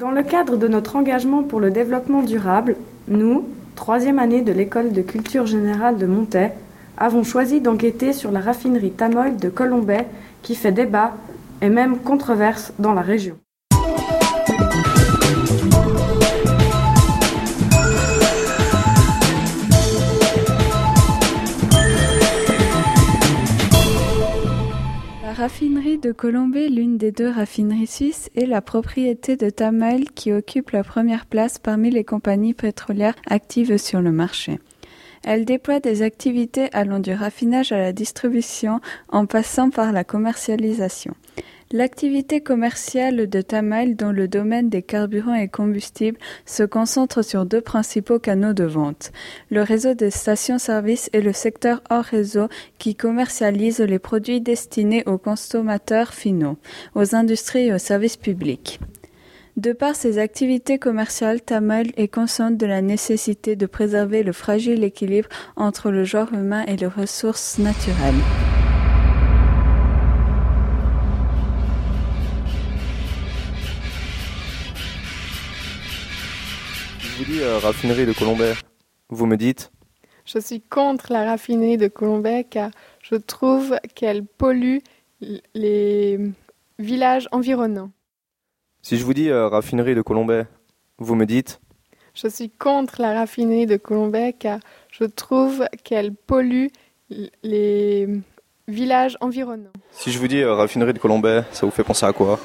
Dans le cadre de notre engagement pour le développement durable, nous, troisième année de l'école de culture générale de Montaix, avons choisi d'enquêter sur la raffinerie Tamoil de Colombay qui fait débat et même controverse dans la région. Raffinerie de Colombay, l'une des deux raffineries suisses, est la propriété de Tamoil qui occupe la première place parmi les compagnies pétrolières actives sur le marché. Elle déploie des activités allant du raffinage à la distribution en passant par la commercialisation. L'activité commerciale de Tamail dans le domaine des carburants et combustibles se concentre sur deux principaux canaux de vente. Le réseau des stations-service et le secteur hors réseau qui commercialise les produits destinés aux consommateurs finaux, aux industries et aux services publics. De par ses activités commerciales, Tamal est consciente de la nécessité de préserver le fragile équilibre entre le genre humain et les ressources naturelles. Dis euh, raffinerie de Colombay. Vous me dites Je suis contre la raffinerie de Colombay car je trouve qu'elle pollue les villages environnants. Si je vous dis euh, raffinerie de Colombay, vous me dites Je suis contre la raffinerie de Colombay car je trouve qu'elle pollue les villages environnants. Si je vous dis euh, raffinerie de Colombay, ça vous fait penser à quoi?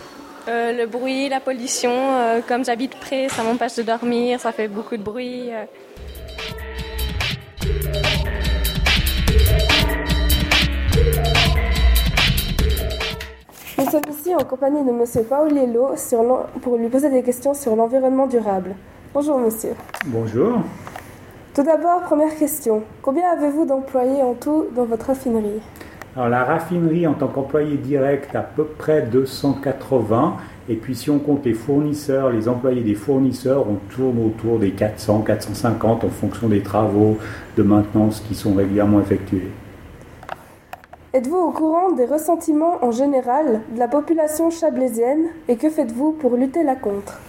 Euh, le bruit, la pollution. euh, comme j'habite près, ça m'empêche de dormir, ça fait beaucoup de bruit. euh. Nous sommes ici en compagnie de Monsieur Paoliello sur pour lui poser des questions sur l'environnement durable. Bonjour Monsieur. Bonjour. Tout d'abord, première question. Combien avez-vous d'employés en tout dans votre raffinerie? Alors la raffinerie en tant qu'employé direct à peu près 280 et puis si on compte les fournisseurs, les employés des fournisseurs, on tourne autour des 400, 450 en fonction des travaux de maintenance qui sont régulièrement effectués. Êtes-vous au courant des ressentiments en général de la population chablaisienne? Et que faites-vous pour lutter la contre?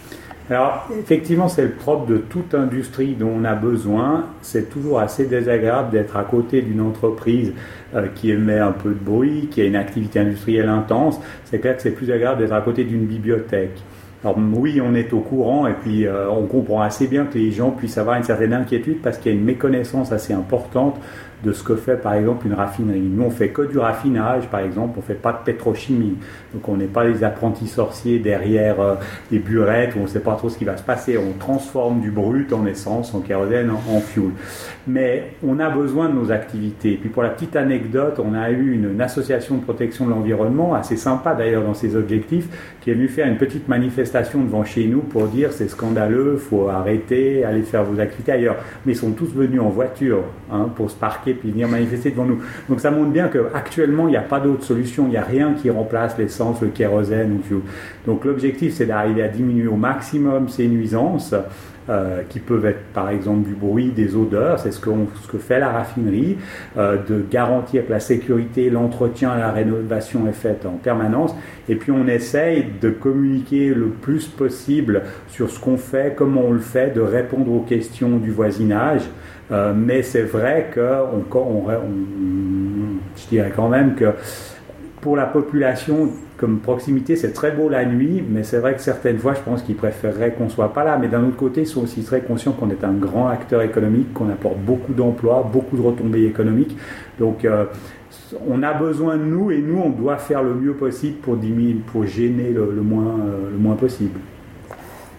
Alors, effectivement, c'est le propre de toute industrie dont on a besoin. C'est toujours assez désagréable d'être à côté d'une entreprise euh, qui émet un peu de bruit, qui a une activité industrielle intense. C'est clair que c'est plus agréable d'être à côté d'une bibliothèque. Alors oui, on est au courant et puis euh, on comprend assez bien que les gens puissent avoir une certaine inquiétude parce qu'il y a une méconnaissance assez importante de ce que fait par exemple une raffinerie. Nous, on fait que du raffinage, par exemple, on fait pas de pétrochimie. Donc on n'est pas les apprentis sorciers derrière euh, les burettes où on ne sait pas trop ce qui va se passer. On transforme du brut en essence, en kérosène, en, en fuel. Mais on a besoin de nos activités. Et puis pour la petite anecdote, on a eu une, une association de protection de l'environnement, assez sympa d'ailleurs dans ses objectifs, qui est venue faire une petite manifestation devant chez nous pour dire c'est scandaleux, faut arrêter, allez faire vos activités ailleurs. Mais ils sont tous venus en voiture hein, pour se parquer puis venir manifester devant nous. Donc ça montre bien qu'actuellement, il n'y a pas d'autre solution, il n'y a rien qui remplace l'essence, le kérosène ou le fuel. Donc l'objectif, c'est d'arriver à diminuer au maximum ces nuisances. euh, qui peuvent être par exemple du bruit, des odeurs, c'est ce que fait la raffinerie, euh, de garantir que la sécurité, l'entretien, la rénovation est faite en permanence, et puis on essaye de communiquer le plus possible sur ce qu'on fait, comment on le fait, de répondre aux questions du voisinage. Euh, mais c'est vrai que on, je dirais quand même que pour la population, comme proximité, c'est très beau la nuit, mais c'est vrai que certaines fois, je pense qu'ils préféreraient qu'on soit pas là. Mais d'un autre côté, ils sont aussi très conscients qu'on est un grand acteur économique, qu'on apporte beaucoup d'emplois, beaucoup de retombées économiques. Donc, euh, on a besoin de nous et nous, on doit faire le mieux possible pour, diminuer, pour gêner le, euh, le moins possible.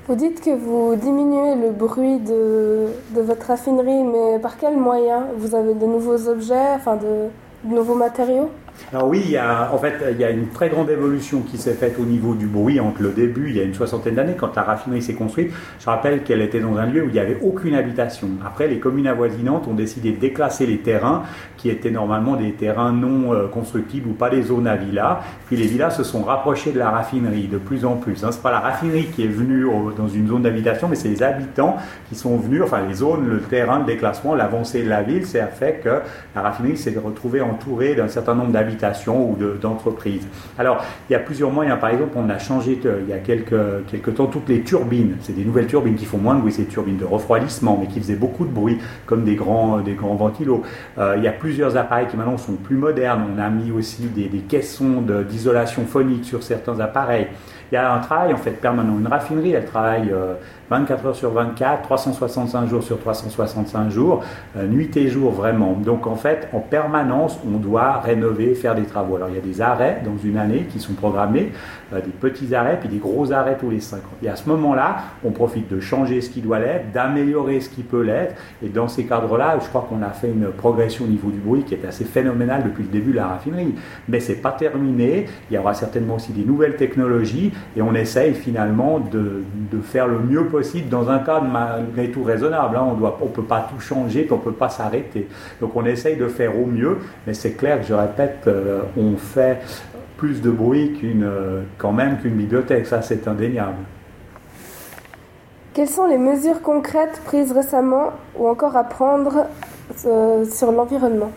Vous dites que vous diminuez le bruit de, votre raffinerie, mais par quels moyens Vous avez de nouveaux objets, enfin de nouveaux matériaux? Alors oui, il y a, en fait, il y a une très grande évolution qui s'est faite au niveau du bruit entre le début, il y a une soixantaine d'années, quand la raffinerie s'est construite. Je rappelle qu'elle était dans un lieu où il n'y avait aucune habitation. Après, les communes avoisinantes ont décidé de déclasser les terrains qui étaient normalement des terrains non euh, constructibles ou pas des zones à villas. Puis les villas se sont rapprochées de la raffinerie de plus en plus. Hein. C'est pas la raffinerie qui est venue dans une zone d'habitation, mais c'est les habitants qui sont venus, enfin les zones, le terrain de déclassement, l'avancée de la ville, ça a fait que la raffinerie s'est retrouvée entourée d'un certain nombre d'habitants d'habitation ou d'entreprise. Alors, il y a plusieurs moyens. Par exemple, on a changé il y a quelques, quelques temps toutes les turbines. C'est des nouvelles turbines qui font moins de bruit, ces turbines de refroidissement, mais qui faisaient beaucoup de bruit, comme des grands, des grands ventilos. il y a plusieurs appareils qui maintenant sont plus modernes. On a mis aussi des caissons d'isolation phonique sur certains appareils. Il y a un travail en fait permanent. Une raffinerie, elle travaille 24 heures sur 24, 365 jours sur 365 jours, euh, nuit et jour vraiment. Donc en fait, en permanence, on doit rénover, faire des travaux. Alors il y a des arrêts dans une année qui sont programmés, euh, des petits arrêts, puis des gros arrêts tous les 5 ans. Et à ce moment-là, on profite de changer ce qui doit l'être, d'améliorer ce qui peut l'être. Et dans ces cadres-là, je crois qu'on a fait une progression au niveau du bruit qui est assez phénoménale depuis le début de la raffinerie. Mais c'est pas terminé. Il y aura certainement aussi des nouvelles technologies et on essaye finalement de, de faire le mieux possible dans un cadre malgré tout raisonnable. Hein. On ne peut pas tout changer, on ne peut pas s'arrêter. Donc on essaye de faire au mieux, mais c'est clair que je répète, euh, on fait plus de bruit qu'une, euh, quand même qu'une bibliothèque, ça c'est indéniable. Quelles sont les mesures concrètes prises récemment ou encore à prendre euh, sur l'environnement?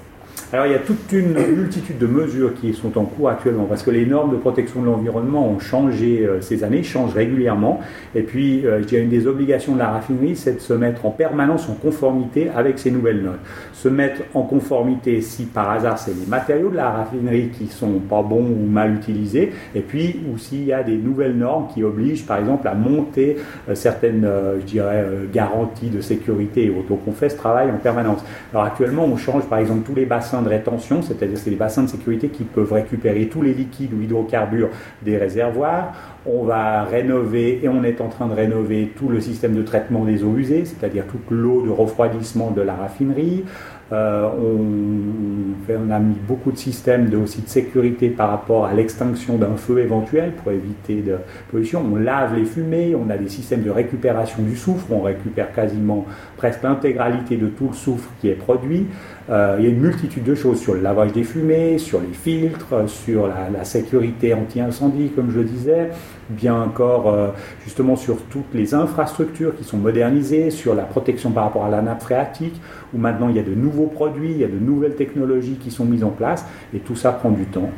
Alors il y a toute une multitude de mesures qui sont en cours actuellement parce que les normes de protection de l'environnement ont changé euh, ces années, changent régulièrement. Et puis euh, je dirais une des obligations de la raffinerie, c'est de se mettre en permanence en conformité avec ces nouvelles normes. Se mettre en conformité si par hasard c'est les matériaux de la raffinerie qui sont pas bons ou mal utilisés, et puis ou s'il y a des nouvelles normes qui obligent par exemple à monter euh, certaines, je dirais, garanties de sécurité et Donc on fait ce travail en permanence. Alors actuellement on change par exemple tous les bassins de rétention, c'est-à-dire c'est les bassins de sécurité qui peuvent récupérer tous les liquides ou hydrocarbures des réservoirs. On va rénover et on est en train de rénover tout le système de traitement des eaux usées, c'est-à-dire toute l'eau de refroidissement de la raffinerie. Euh, on, a mis beaucoup de systèmes de, aussi de sécurité par rapport à l'extinction d'un feu éventuel pour éviter de pollution. On lave les fumées, on a des systèmes de récupération du soufre, on récupère quasiment presque l'intégralité de tout le soufre qui est produit. Euh, il y a une multitude de choses sur le lavage des fumées, sur les filtres, sur la, sécurité anti-incendie, comme je disais, bien encore euh, justement sur toutes les infrastructures qui sont modernisées, sur la protection par rapport à la nappe phréatique, où maintenant il y a de nouveaux produits, il y a de nouvelles technologies qui sont mises en place, et tout ça prend du temps.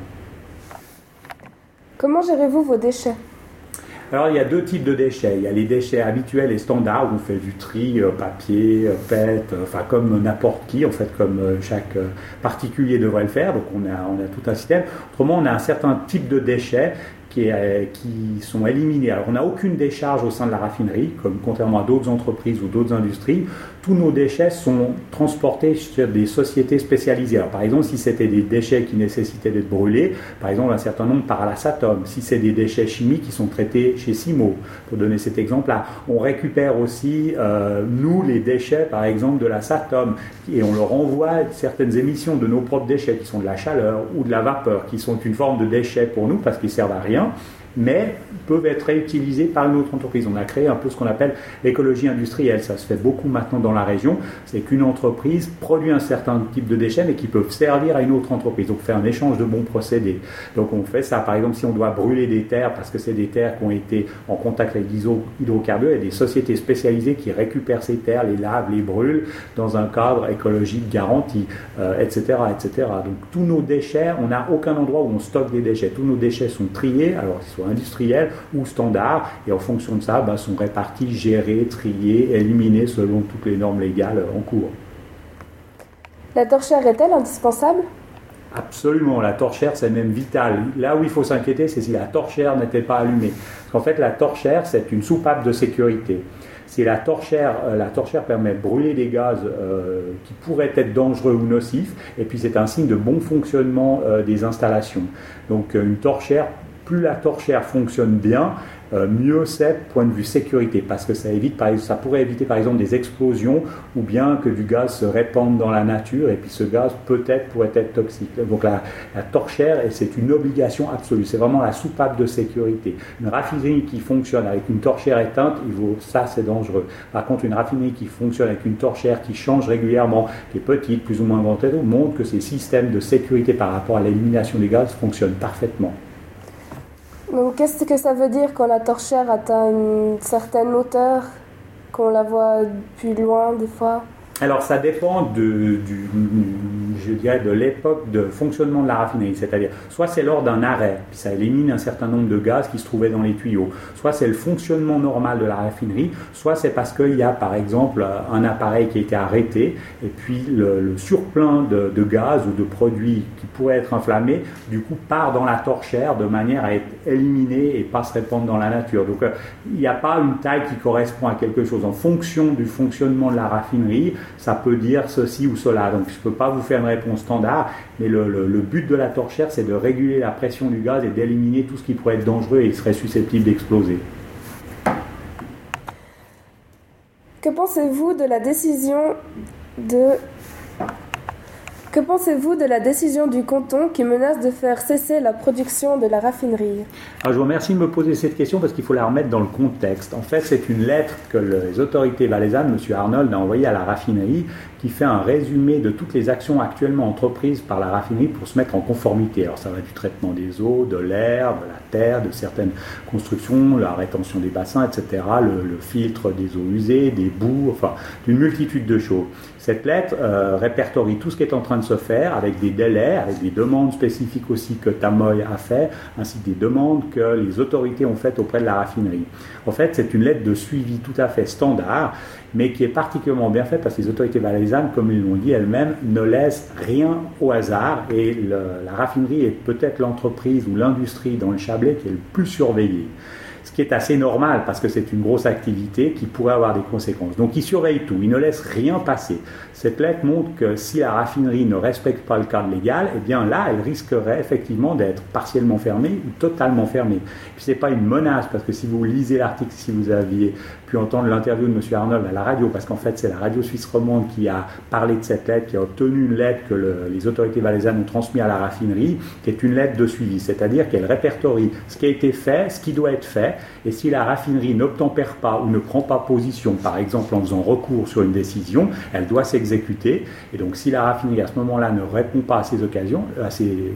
Comment gérez-vous vos déchets? Alors il y a deux types de déchets. Il y a les déchets habituels et standards où on fait du tri, euh, papier, euh, PET, enfin comme n'importe qui, en fait comme chaque particulier devrait le faire. Donc on a, on a tout un système. Autrement, on a un certain type de déchets qui, qui, sont éliminés. Alors, on n'a aucune décharge au sein de la raffinerie, comme contrairement à d'autres entreprises ou d'autres industries tous nos déchets sont transportés sur des sociétés spécialisées. Alors, par exemple, si c'était des déchets qui nécessitaient d'être brûlés, par exemple, un certain nombre par la SATOM. Si c'est des déchets chimiques qui sont traités chez Simo, pour donner cet exemple-là. On récupère aussi, euh, nous, les déchets, par exemple, de la SATOM, et on leur envoie certaines émissions de nos propres déchets, qui sont de la chaleur ou de la vapeur, qui sont une forme de déchets pour nous, parce qu'ils servent à rien know? Mais peuvent être réutilisés par une autre entreprise. On a créé un peu ce qu'on appelle l'écologie industrielle. Ça se fait beaucoup maintenant dans la région. C'est qu'une entreprise produit un certain type de déchets, mais qui peuvent servir à une autre entreprise. Donc, faire un échange de bons procédés. Donc, on fait ça. Par exemple, si on doit brûler des terres, parce que c'est des terres qui ont été en contact avec des hydrocarbures, il y a des sociétés spécialisées qui récupèrent ces terres, les lavent, les brûlent dans un cadre écologique garanti, etc., euh, etc. Donc, tous nos déchets, on n'a aucun endroit où on stocke des déchets. Tous nos déchets sont triés. Alors, ils sont industriels ou standards, et en fonction de ça, ben, sont répartis, gérés, triés, éliminés selon toutes les normes légales en cours. La torchère est-elle indispensable? Absolument, la torchère c'est même vital. Là où il faut s'inquiéter, c'est si la torchère n'était pas allumée. Parce qu'en fait, la torchère c'est une soupape de sécurité. Si la torchère, euh, la torchère permet de brûler des gaz euh, qui pourraient être dangereux ou nocifs, et puis c'est un signe de bon fonctionnement euh, des installations. Donc une torchère plus la torchère fonctionne bien, euh, mieux c'est point de vue sécurité, parce que ça, évite, ça pourrait éviter par exemple des explosions ou bien que du gaz se répande dans la nature et puis ce gaz peut-être pourrait être toxique. Donc la, torchère, c'est une obligation absolue, c'est vraiment la soupape de sécurité. Une raffinerie qui fonctionne avec une torchère éteinte, ça c'est dangereux. Par contre, une raffinerie qui fonctionne avec une torchère qui change régulièrement, qui est petite, plus ou moins grande, montre que ces systèmes de sécurité par rapport à l'élimination des gaz fonctionnent parfaitement qu'est-ce que ça veut dire quand la torchère atteint une certaine hauteur, qu'on la voit plus loin des fois? Alors ça dépend de, du, je dirais de l'époque de fonctionnement de la raffinerie, c'est-à-dire soit c'est lors d'un arrêt, puis ça élimine un certain nombre de gaz qui se trouvaient dans les tuyaux, soit c'est le fonctionnement normal de la raffinerie, soit c'est parce qu'il y a par exemple un appareil qui a été arrêté et puis le, de, de, gaz ou de produits qui pourraient être inflammés, du coup part dans la torchère de manière à être éliminé et pas se répandre dans la nature. Donc euh, il n'y a pas une taille qui correspond à quelque chose en fonction du fonctionnement de la raffinerie ça peut dire ceci ou cela. Donc je ne peux pas vous faire une réponse standard, mais le, but de la torchère, c'est de réguler la pression du gaz et d'éliminer tout ce qui pourrait être dangereux et serait susceptible d'exploser. Que pensez-vous de la décision de que pensez-vous de la décision du canton qui menace de faire cesser la production de la raffinerie? Je vous remercie de me poser cette question parce qu'il faut la remettre dans le contexte. En fait, c'est une lettre que les autorités valaisannes, M. Arnold, a envoyée à la raffinerie qui fait un résumé de toutes les actions actuellement entreprises par la raffinerie pour se mettre en conformité. Alors ça va du traitement des eaux, de l'air, de la terre, de certaines constructions, la rétention des bassins, etc., le, filtre des eaux usées, des boues, enfin d'une multitude de choses. Cette lettre euh, répertorie tout ce qui est en train de se faire avec des délais, avec des demandes spécifiques aussi que Tamoy a fait, ainsi que des demandes que les autorités ont faites auprès de la raffinerie. En fait, c'est une lettre de suivi tout à fait standard mais qui est particulièrement bien fait parce que les autorités valaisannes, comme ils l'ont dit elles-mêmes, ne laissent rien au hasard et la raffinerie est peut-être l'entreprise ou l'industrie dans le Chablais qui est le plus surveillée ce qui est assez normal parce que c'est une grosse activité qui pourrait avoir des conséquences. Donc ils surveillent tout, ils ne laissent rien passer. Cette lettre montre que si la raffinerie ne respecte pas le cadre légal, eh bien là, elle risquerait effectivement d'être partiellement fermée ou totalement fermée. Puis c'est pas une menace parce que si vous lisez l'article, si vous aviez pu entendre l'interview de M. Arnold à la radio, parce qu'en fait c'est la radio suisse romande qui a parlé de cette lettre, qui a obtenu une lettre que les autorités valaisannes ont transmise à la raffinerie, qui est une lettre de suivi, c'est-à-dire qu'elle répertorie ce qui a été fait, ce qui doit être fait, et si la raffinerie n'obtempère pas ou ne prend pas position, par exemple en faisant recours sur une décision, elle doit Et donc si la raffinerie à ce moment-là ne répond pas à ces occasions, à ces,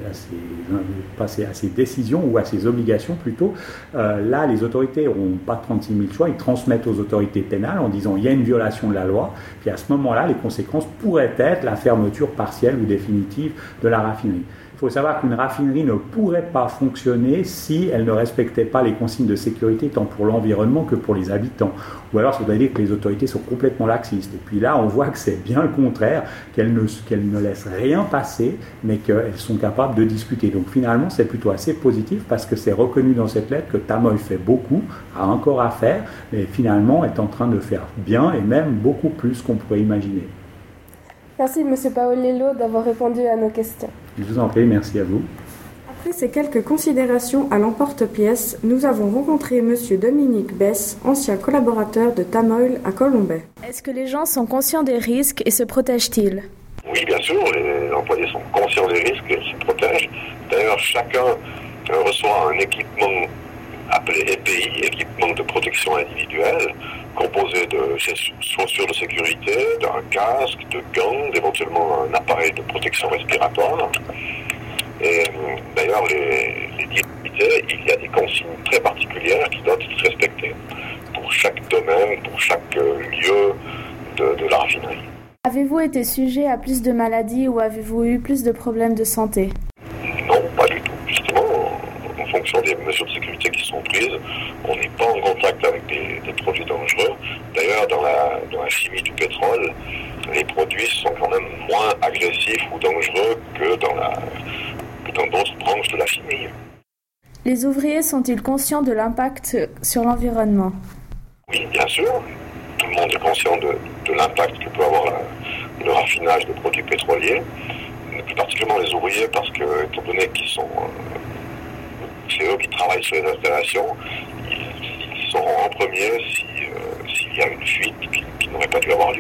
à ces, décisions ou à ses obligations plutôt, euh, là les autorités n'auront pas 36 000 choix, ils transmettent aux autorités pénales en disant il y a une violation de la loi. Puis à ce moment-là, les conséquences pourraient être la fermeture partielle ou définitive de la raffinerie. Il faut savoir qu'une raffinerie ne pourrait pas fonctionner si elle ne respectait pas les consignes de sécurité tant pour l'environnement que pour les habitants. Ou alors ça veut dire que les autorités sont complètement laxistes. Et puis là, on voit que c'est bien le contraire, qu'elles ne, laissent rien passer, mais qu'elles sont capables de discuter. Donc finalement, c'est plutôt assez positif parce que c'est reconnu dans cette lettre que Tamoy fait beaucoup, a encore à faire, mais finalement est en train de faire bien et même beaucoup plus qu'on pourrait imaginer. Merci M. Paolello d'avoir répondu à nos questions. Je vous en prie, merci à vous. Après ces quelques considérations à l'emporte-pièce, nous avons rencontré M. Dominique Bess, ancien collaborateur de Tamoil à Colombay. Est-ce que les gens sont conscients des risques et se protègent-ils? Oui, bien sûr, les employés sont conscients des risques et se protègent. D'ailleurs, chacun reçoit un équipement appelé EPI, équipement de protection individuelle, composé de chaussures de sécurité, d'un casque, de gants, éventuellement un appareil de protection respiratoire. Et d'ailleurs, les, les il y a des consignes très particulières qui doivent être respectées pour chaque domaine, pour chaque lieu de, de. Avez-vous été sujet à plus de maladies ou avez-vous eu plus de problèmes de santé? que dans d'autres branches de la chimie. Les ouvriers sont-ils conscients de l'impact sur l'environnement? Oui, bien sûr. Tout le monde est conscient de, l'impact que peut avoir le raffinage de produits pétroliers, plus particulièrement les ouvriers, parce que, étant donné qu'ils sont. Euh, c'est eux qui travaillent sur les installations, ils, ils sont en premier euh, s'il si, y a une fuite qui, qui n'aurait pas dû avoir lieu.